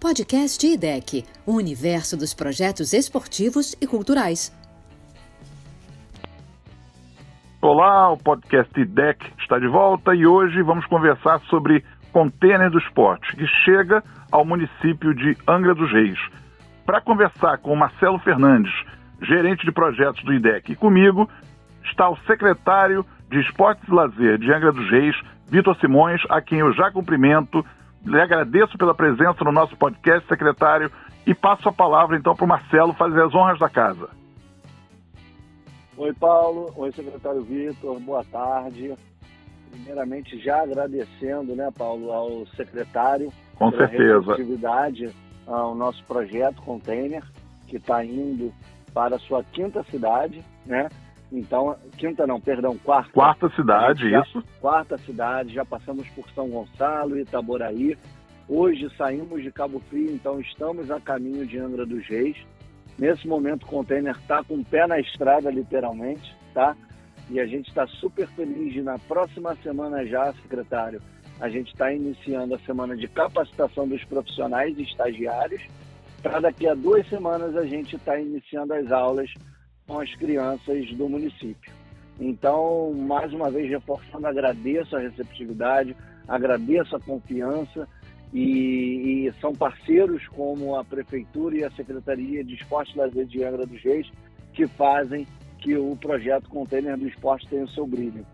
Podcast IDEC, o universo dos projetos esportivos e culturais. Olá, o podcast IDEC está de volta e hoje vamos conversar sobre Container do Esporte, que chega ao município de Angra dos Reis. Para conversar com Marcelo Fernandes, gerente de projetos do IDEC, e comigo está o secretário de Esportes e Lazer de Angra dos Reis, Vitor Simões, a quem eu já cumprimento. Lhe agradeço pela presença no nosso podcast, secretário, e passo a palavra então para o Marcelo fazer as honras da casa. Oi, Paulo. Oi, secretário Vitor. Boa tarde. Primeiramente, já agradecendo, né, Paulo, ao secretário Com pela certeza. atividade ao nosso projeto Container, que está indo para a sua quinta cidade, né? Então, quinta não, perdão, quarta. Quarta cidade, Já- isso. Quarta cidade, já passamos por São Gonçalo, Itaboraí. Hoje saímos de Cabo Frio, então estamos a caminho de Angra dos Reis. Nesse momento o container está com o pé na estrada, literalmente, tá? E a gente está super feliz de na próxima semana já, secretário, a gente está iniciando a semana de capacitação dos profissionais e estagiários. Para daqui a duas semanas a gente está iniciando as aulas com as crianças do município. Então, mais uma vez, reforçando, agradeço a receptividade, agradeço a confiança e, e são parceiros como a Prefeitura e a Secretaria de Esporte Lazer de Angra dos Reis que fazem que o projeto Container do Esporte tenha o seu brilho.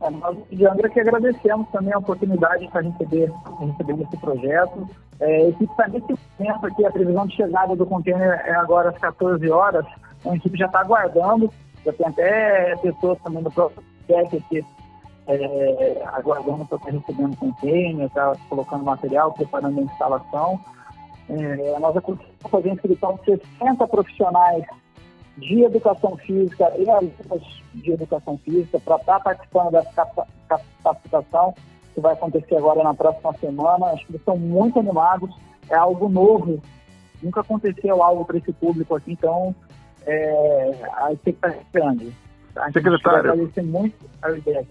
É, nós de Angra que agradecemos também a oportunidade para receber, receber esse projeto. É, equipe está nesse momento aqui, a previsão de chegada do container é agora às 14 horas. Então, a equipe já está aguardando, já tem até pessoas também do próprio PEC aqui é, aguardando para estar recebendo container, tá colocando material, preparando a instalação. É, nós conseguimos fazer inscrição de 60 profissionais de educação física e alunos de educação física para estar participando dessa capa- capacitação que vai acontecer agora na próxima semana. Acho que eles estão muito animados, é algo novo, nunca aconteceu algo para esse público aqui, então é, a expectativa é grande. A Secretário. agradecer muito a ideia.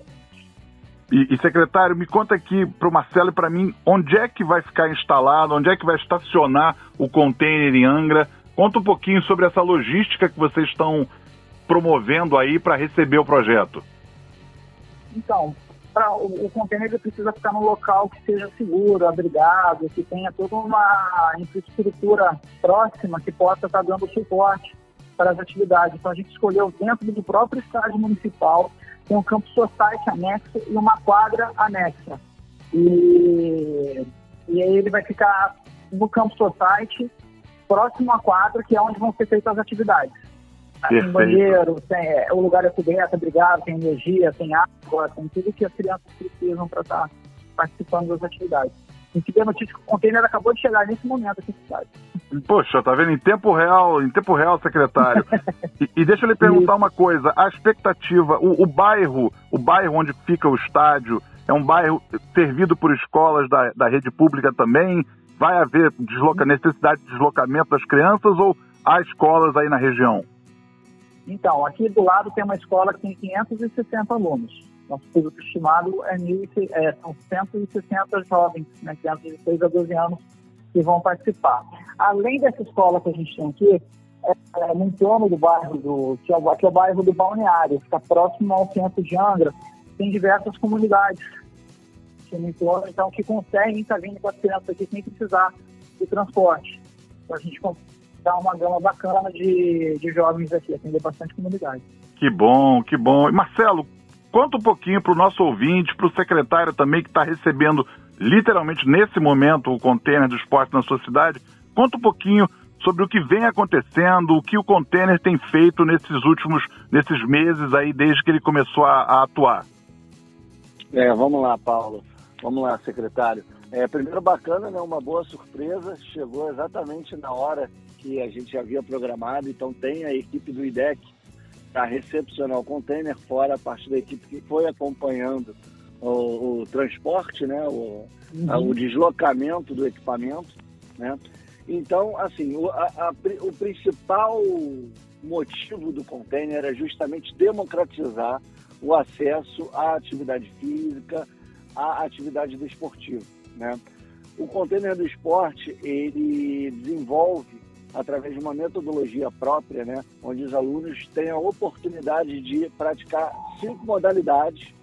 E, e, secretário, me conta aqui para o Marcelo e para mim, onde é que vai ficar instalado, onde é que vai estacionar o container em Angra? Conta um pouquinho sobre essa logística que vocês estão promovendo aí para receber o projeto. Então, pra, o, o container precisa ficar num local que seja seguro, abrigado, que tenha toda uma infraestrutura próxima que possa estar dando suporte para as atividades. Então, a gente escolheu dentro do próprio estádio municipal, tem um campo society anexo e uma quadra anexa. E, e aí ele vai ficar no campo society, próximo à quadra, que é onde vão ser feitas as atividades. Tem Perfeito. banheiro, tem, é, o lugar é coberto, abrigado, tem energia, tem água, tem tudo que as crianças precisam para estar participando das atividades. A gente deu notícia que o container acabou de chegar nesse momento aqui na cidade. Poxa, tá vendo? Em tempo real, em tempo real, secretário. e, e deixa eu lhe perguntar uma coisa: a expectativa, o, o bairro, o bairro onde fica o estádio, é um bairro servido por escolas da, da rede pública também? Vai haver desloca, necessidade de deslocamento das crianças ou há escolas aí na região? Então, aqui do lado tem uma escola que tem 560 alunos. Nosso público estimado é, mil, é são 160 jovens, né, crianças de 6 a 12 anos, que vão participar. Além dessa escola que a gente tem aqui, é, é, no entorno do bairro, do, que, é o, que é o bairro do Balneário, fica próximo ao centro de Angra, tem diversas comunidades que no entorno, então, que conseguem estar vindo com as crianças aqui sem precisar de transporte. Então, a gente dar uma gama bacana de, de jovens aqui, atender bastante comunidade. Que bom, que bom. E Marcelo, conta um pouquinho para o nosso ouvinte, para o secretário também que está recebendo literalmente nesse momento o container do esporte na sua cidade. Conta um pouquinho sobre o que vem acontecendo, o que o container tem feito nesses últimos, nesses meses aí, desde que ele começou a, a atuar. É, vamos lá, Paulo. Vamos lá, secretário. É, primeiro bacana, né? Uma boa surpresa. Chegou exatamente na hora que a gente havia programado. Então tem a equipe do IDEC para recepcionar o container, fora a parte da equipe que foi acompanhando o, o transporte, né? O, a- o deslocamento do equipamento, né? Então, assim, o, a- a o principal motivo do container é justamente democratizar o acesso à atividade física, à atividade desportiva, né? O container do esporte, ele desenvolve através de uma metodologia própria, né, onde os alunos têm a oportunidade de praticar cinco modalidades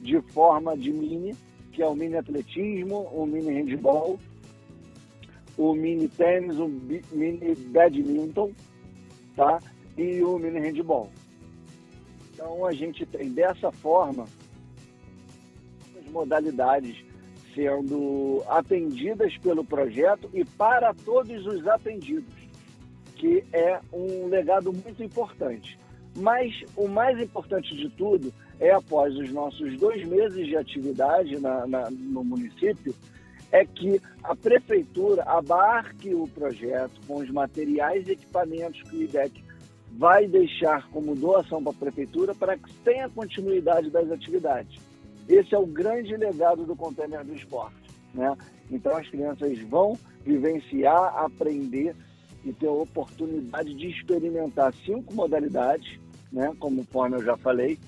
de forma de mini, que é o mini atletismo, o mini handball, o mini tênis, o mini badminton, tá? E o mini handball. Então a gente tem dessa forma modalidades sendo atendidas pelo projeto e para todos os atendidos, que é um legado muito importante. Mas o mais importante de tudo é, após os nossos dois meses de atividade na, na, no município, é que a prefeitura abarque o projeto com os materiais e equipamentos que o IDEC vai deixar como doação para a prefeitura para que tenha continuidade das atividades. Esse é o grande legado do container do esporte. Né? Então as crianças vão vivenciar, aprender e ter a oportunidade de experimentar cinco modalidades, né? como forma eu já falei,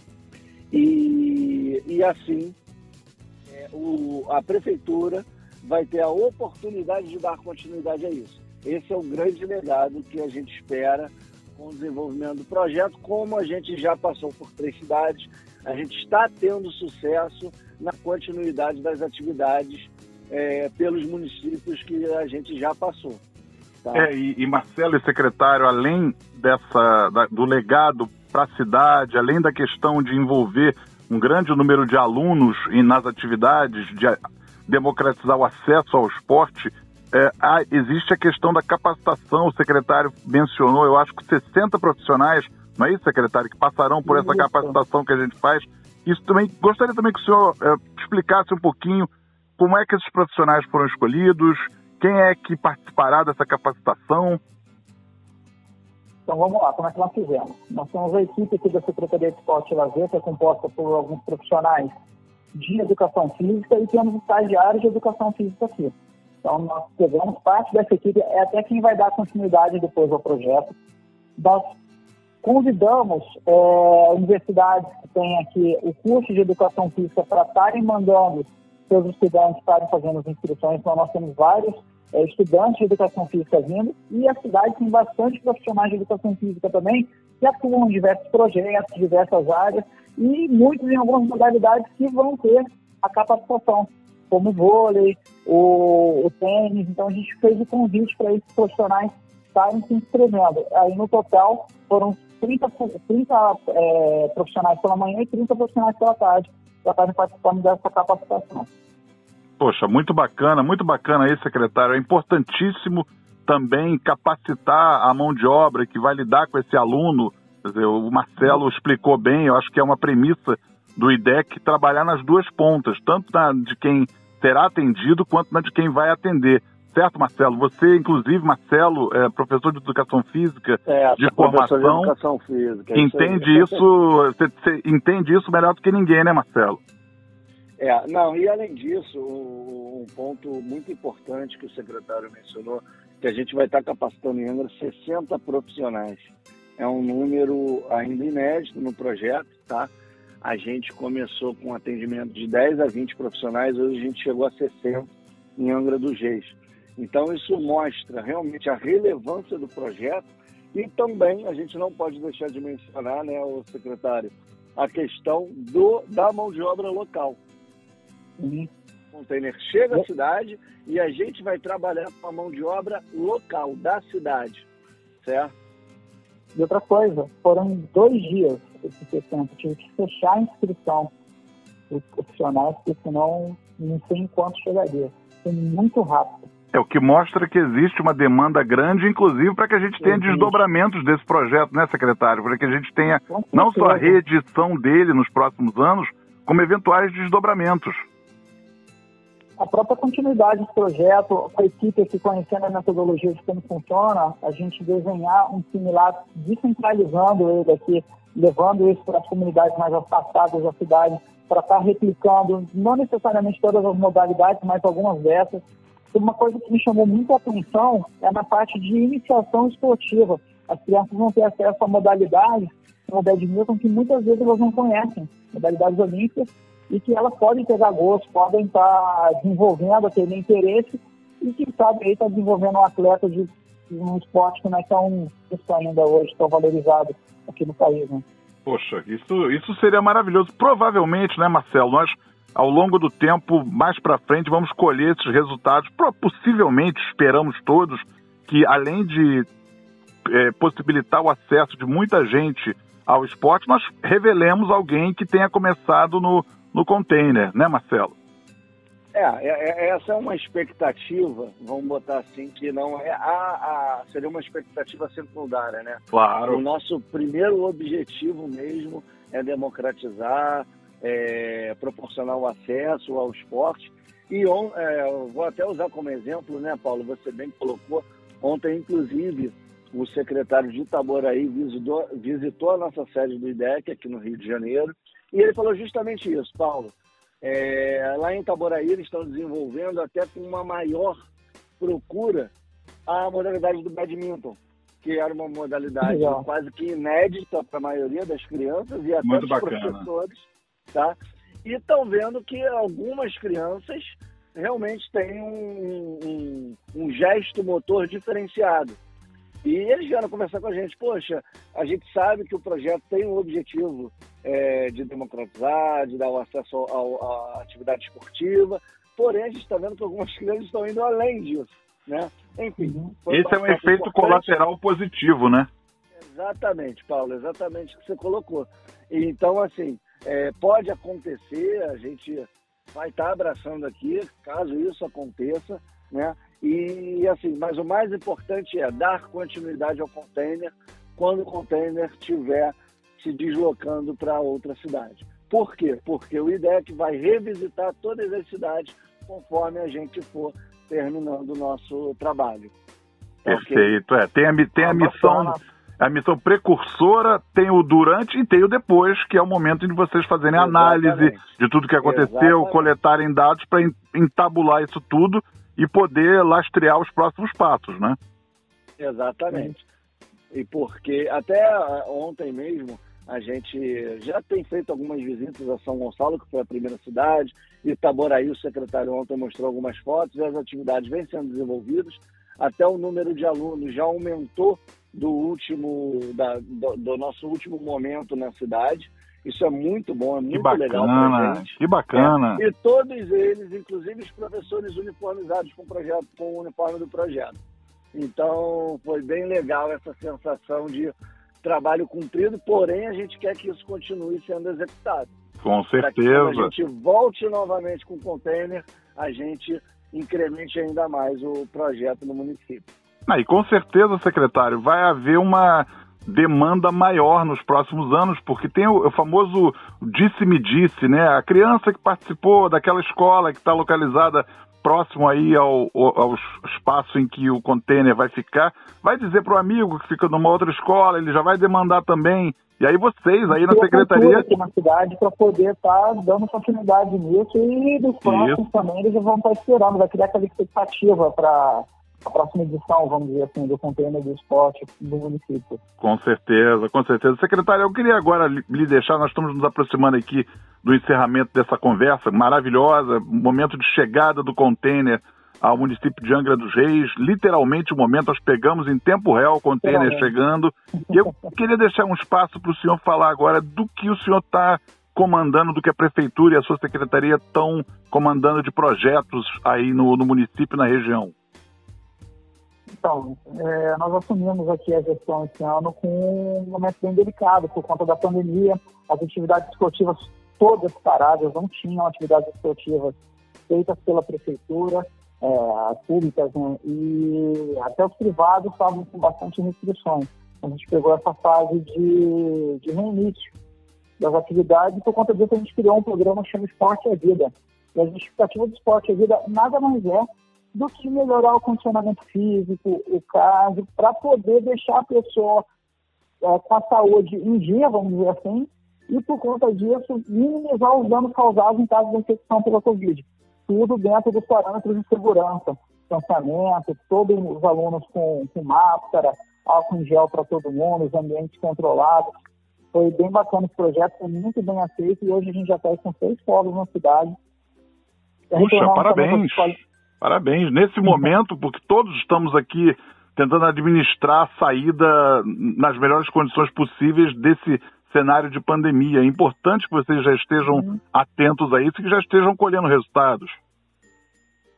e, e assim é, o, a prefeitura vai ter a oportunidade de dar continuidade a isso. Esse é o grande legado que a gente espera com o desenvolvimento do projeto, como a gente já passou por três cidades, a gente está tendo sucesso na continuidade das atividades é, pelos municípios que a gente já passou. Tá? É, e, e, Marcelo e secretário, além dessa da, do legado para a cidade, além da questão de envolver um grande número de alunos nas atividades, de democratizar o acesso ao esporte, é, há, existe a questão da capacitação. O secretário mencionou, eu acho que 60 profissionais, não é isso, secretário, que passarão por essa capacitação que a gente faz. Isso também gostaria também que o senhor é, explicasse um pouquinho como é que esses profissionais foram escolhidos, quem é que participará dessa capacitação. Então vamos lá, como é que nós fizemos? Nós temos a equipe aqui da Secretaria de Esporte e Lazer, que é composta por alguns profissionais de educação física e temos estagiários de educação física aqui. Então, nós pegamos parte dessa equipe, é até quem vai dar continuidade depois ao projeto. Convidamos é, universidades que têm aqui o curso de educação física para estarem mandando seus estudantes estarem fazendo as inscrições. Então, nós temos vários é, estudantes de educação física vindo e a cidade tem bastante profissionais de educação física também que atuam em diversos projetos, diversas áreas e muitos em algumas modalidades que vão ter a capacitação como o vôlei, o, o tênis. Então a gente fez o convite para esses profissionais estarem se inscrevendo. Aí no total foram 30, 30 é, profissionais pela manhã e 30 profissionais pela tarde para estarem participando dessa capacitação. Poxa, muito bacana, muito bacana aí, secretário. É importantíssimo também capacitar a mão de obra que vai lidar com esse aluno. Dizer, o Marcelo explicou bem, eu acho que é uma premissa do IDEC trabalhar nas duas pontas, tanto na de quem será atendido quanto na de quem vai atender. Certo, Marcelo? Você, inclusive, Marcelo, é professor de educação física é, de formação. De educação física, entende isso, isso você, você entende isso melhor do que ninguém, né, Marcelo? É, não, e além disso, um ponto muito importante que o secretário mencionou, que a gente vai estar capacitando em Angra 60 profissionais. É um número ainda inédito no projeto, tá? a gente começou com um atendimento de 10 a 20 profissionais, hoje a gente chegou a 60 em Angra dos Reis. Então isso mostra realmente a relevância do projeto e também a gente não pode deixar de mencionar, né, o secretário, a questão do, da mão de obra local. Uhum. O container chega à cidade e a gente vai trabalhar com a mão de obra local da cidade, certo? E outra coisa, foram dois dias esse 60, tive que fechar a inscrição dos profissionais, porque senão não sei em quanto chegaria. Foi muito rápido. É o que mostra que existe uma demanda grande, inclusive para que a gente tenha existe. desdobramentos desse projeto, né, secretário? Para que a gente tenha não só a reedição dele nos próximos anos, como eventuais desdobramentos a própria continuidade do projeto, a equipe aqui conhecendo a metodologia de como funciona, a gente desenhar um similar, descentralizando ele aqui, levando isso para as comunidades mais afastadas da cidade, para estar replicando, não necessariamente todas as modalidades, mas algumas dessas. Uma coisa que me chamou muita atenção é na parte de iniciação esportiva. As crianças vão ter acesso a modalidades, como o badminton, que muitas vezes elas não conhecem, modalidades olímpicas, e que elas podem pegar gosto, podem estar desenvolvendo, tendo interesse e quem sabe aí está desenvolvendo um atleta de um esporte que não é tão ainda hoje, tão valorizado aqui no país, né? Poxa, isso, isso seria maravilhoso. Provavelmente, né, Marcelo, nós ao longo do tempo, mais para frente, vamos colher esses resultados. Possivelmente, esperamos todos que, além de é, possibilitar o acesso de muita gente ao esporte, nós revelemos alguém que tenha começado no, no container, né, Marcelo? É, é, é, essa é uma expectativa, vamos botar assim, que não é a, a seria uma expectativa secundária, né? Claro. O nosso primeiro objetivo mesmo é democratizar, é, proporcionar o acesso ao esporte. E on, é, vou até usar como exemplo, né, Paulo? Você bem colocou. Ontem, inclusive, o secretário de Itaboraí visitou, visitou a nossa sede do IDEC aqui no Rio de Janeiro e ele falou justamente isso, Paulo. É, lá em Itaboraí eles estão desenvolvendo até com uma maior procura a modalidade do badminton, que era uma modalidade Legal. quase que inédita para a maioria das crianças e até Muito dos bacana. professores, tá? E estão vendo que algumas crianças realmente têm um, um, um gesto motor diferenciado. E eles vieram conversar com a gente, poxa, a gente sabe que o projeto tem um objetivo é, de democratizar, de dar o acesso à atividade esportiva, porém a gente está vendo que algumas crianças estão indo além disso, né? Enfim. Esse é um efeito importante. colateral positivo, né? Exatamente, Paulo, exatamente o que você colocou. Então, assim, é, pode acontecer, a gente vai estar tá abraçando aqui, caso isso aconteça, né? E assim, mas o mais importante é dar continuidade ao container quando o container estiver se deslocando para outra cidade. Por quê? Porque o IDEC vai revisitar todas as cidades conforme a gente for terminando o nosso trabalho. Perfeito, é. Tem a, tem a missão a missão precursora, tem o durante e tem o depois, que é o momento em vocês fazerem Exatamente. análise de tudo que aconteceu, Exatamente. coletarem dados para entabular isso tudo e poder lastrear os próximos passos, né? Exatamente. E porque até ah, ontem mesmo a gente já tem feito algumas visitas a São Gonçalo, que foi a primeira cidade, e Itaboraí, o secretário ontem mostrou algumas fotos, e as atividades vêm sendo desenvolvidas. Até o número de alunos já aumentou do último da, do, do nosso último momento na cidade. Isso é muito bom, é muito bacana, legal pra gente. Que bacana. É. E todos eles, inclusive os professores uniformizados com o projeto, com o uniforme do projeto. Então, foi bem legal essa sensação de trabalho cumprido, porém a gente quer que isso continue sendo executado. Com certeza. Que quando a gente volte novamente com o container, a gente incremente ainda mais o projeto no município. Ah, e com certeza, secretário, vai haver uma demanda maior nos próximos anos, porque tem o, o famoso disse-me-disse, né? A criança que participou daquela escola que está localizada próximo aí ao, ao, espaço em que o container vai ficar, vai dizer para o amigo que fica numa outra escola, ele já vai demandar também. E aí vocês aí na secretaria aqui na cidade para poder estar tá dando continuidade nisso e dos próximos também eles vão estar tá esperando, vai criar aquela expectativa para a próxima edição, vamos dizer assim, do container do esporte do município. Com certeza, com certeza. Secretário, eu queria agora lhe deixar, nós estamos nos aproximando aqui do encerramento dessa conversa maravilhosa, momento de chegada do container ao município de Angra dos Reis, literalmente o momento, nós pegamos em tempo real o container chegando, e eu queria deixar um espaço para o senhor falar agora do que o senhor está comandando, do que a prefeitura e a sua secretaria estão comandando de projetos aí no, no município e na região. Então, é, nós assumimos aqui a gestão esse ano com um momento bem delicado por conta da pandemia. As atividades esportivas todas paradas, não tinham atividades esportivas feitas pela prefeitura, é, as públicas, né? e até os privados estavam com bastante restrições. A gente pegou essa fase de, de reinício das atividades por conta disso a gente criou um programa chamado Esporte à Vida. E a justificativa do Esporte à Vida nada mais é do que melhorar o condicionamento físico, o cardio, para poder deixar a pessoa é, com a saúde em dia, vamos dizer assim, e por conta disso minimizar os danos causados em caso de infecção pela Covid. Tudo dentro dos parâmetros de segurança, distanciamento, todos os alunos com, com máscara, álcool em gel para todo mundo, os ambientes controlados. Foi bem bacana esse projeto, foi muito bem aceito e hoje a gente já está com seis polos na cidade. Puxa, parabéns. Parabéns. Nesse momento, porque todos estamos aqui tentando administrar a saída nas melhores condições possíveis desse cenário de pandemia. É importante que vocês já estejam uhum. atentos a isso e que já estejam colhendo resultados.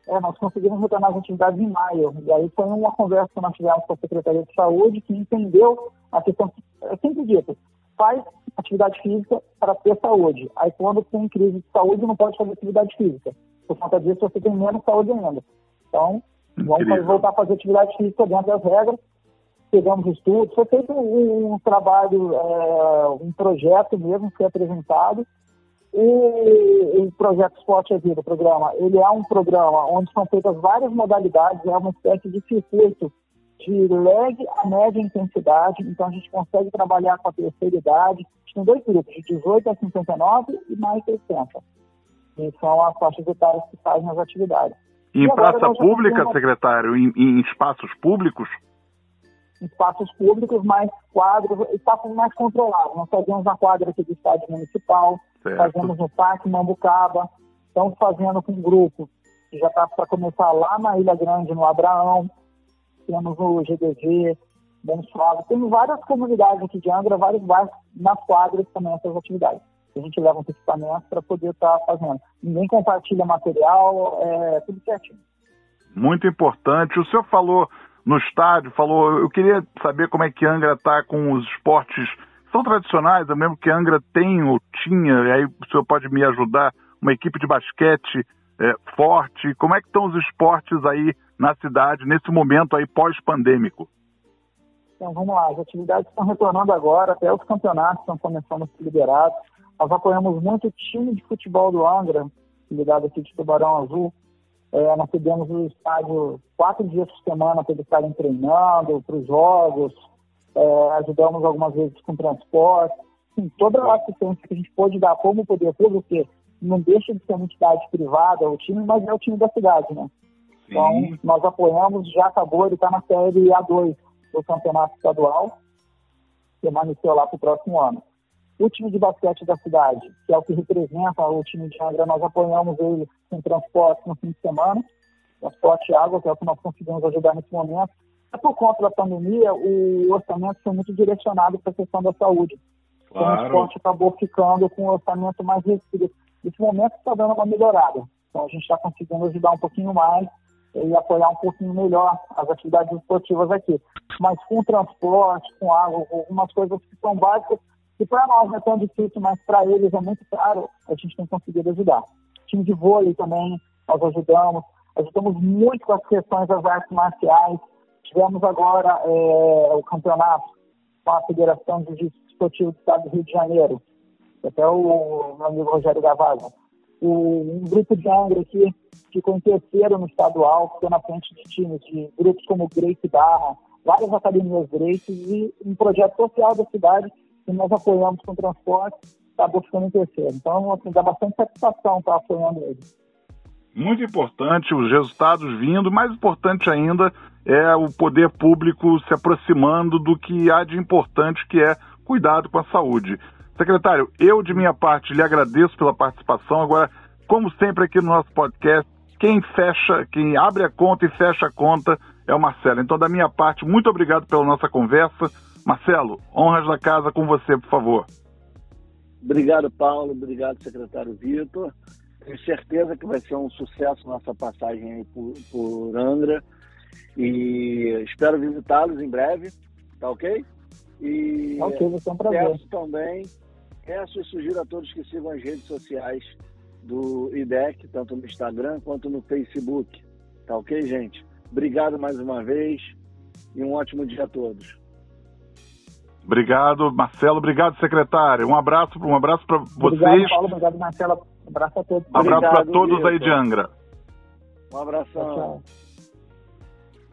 É, nós conseguimos retornar as atividades em maio. E aí foi uma conversa que nós tivemos com a Secretaria de Saúde que entendeu a questão, é sempre dito, faz atividade física para ter saúde. Aí quando tem crise de saúde não pode fazer atividade física. Por conta disso você tem menos saúde ainda. Então, Incrível. vamos voltar a fazer atividade física dentro das regras pegamos estudos, foi feito um, um trabalho, é, um projeto mesmo que foi apresentado. E o projeto Esporte é Vida, o programa, ele é um programa onde são feitas várias modalidades, é uma espécie de circuito de leve a média intensidade, então a gente consegue trabalhar com a terceira idade, tem dois grupos, de 18 a 59 e mais 60. E são as faixas etárias que fazem as atividades. E em praça pública, uma... secretário, em, em espaços públicos? espaços públicos, mais quadros, espaços mais controlados. Nós fazemos na quadra aqui do estádio municipal, certo. fazemos no Parque Mambucaba, estamos fazendo com um grupo que já está para começar lá na Ilha Grande, no Abraão, temos no GDG, Bom Suave, temos várias comunidades aqui de Angra, vários bairros nas quadras também essas atividades. A gente leva uns equipamentos para poder estar tá fazendo. Ninguém compartilha material, é tudo certinho. Muito importante. O senhor falou no estádio, falou, eu queria saber como é que Angra está com os esportes são tradicionais, eu mesmo que Angra tem ou tinha, e aí o senhor pode me ajudar, uma equipe de basquete é, forte, como é que estão os esportes aí na cidade, nesse momento aí pós-pandêmico? Então, vamos lá, as atividades estão retornando agora, até os campeonatos estão começando a ser liberados. Nós apoiamos muito o time de futebol do Angra, ligado aqui de Tubarão Azul, é, nós tivemos o estádio quatro dias por semana para eles estarem treinando, para os jogos, é, ajudamos algumas vezes com transporte, Sim, toda a assistência que a gente pôde dar como poder público, porque não deixa de ser uma entidade privada o time, mas é o time da cidade, né? Sim. Então, nós apoiamos, já acabou, ele está na série A2 do campeonato estadual, permaneceu lá para o próximo ano. O time de basquete da cidade, que é o que representa o time de Angra, nós apoiamos ele com transporte no fim de semana, transporte e água, que é o que nós conseguimos ajudar nesse momento. É por conta da pandemia, o orçamento foi muito direcionado para a questão da saúde. Claro. O esporte acabou ficando com um orçamento mais restrito. Nesse momento está dando uma melhorada. Então, a gente está conseguindo ajudar um pouquinho mais e apoiar um pouquinho melhor as atividades esportivas aqui. Mas com transporte, com água, com algumas coisas que são básicas, e para nós não é tão difícil, mas para eles é muito caro, a gente tem conseguido ajudar. Time de vôlei também, nós ajudamos. Ajudamos muito com as questões das artes marciais. Tivemos agora é, o campeonato com a Federação de Jiu-Jitsu Esportivo do Estado do Rio de Janeiro. Até o meu amigo Rogério Gavaza. Um grupo de Angra aqui ficou em terceiro no estadual, ficou na frente de times de grupos como Grace Barra, várias academias Grace e um projeto social da cidade que nós apoiamos com transporte, acabou ficando em terceiro. Então, assim, dá bastante satisfação estar apoiando ele. Muito importante os resultados vindo, mais importante ainda é o poder público se aproximando do que há de importante, que é cuidado com a saúde. Secretário, eu de minha parte lhe agradeço pela participação. Agora, como sempre aqui no nosso podcast, quem fecha, quem abre a conta e fecha a conta é o Marcelo. Então, da minha parte, muito obrigado pela nossa conversa. Marcelo, honras da casa com você, por favor. Obrigado, Paulo. Obrigado, secretário Vitor. Tenho certeza que vai ser um sucesso nossa passagem aí por, por Angra. E espero visitá-los em breve, tá ok? E tá ok, vai ser um prazer. Peço também, peço e sugiro a todos que sigam as redes sociais do IDEC, tanto no Instagram quanto no Facebook. Tá ok, gente? Obrigado mais uma vez e um ótimo dia a todos. Obrigado, Marcelo. Obrigado, secretário. Um abraço, um abraço para vocês. Obrigado, Paulo. Obrigado, Marcelo. Um abraço a todos. Um abraço para todos aí de Angra. Um abração. Tchau, tchau.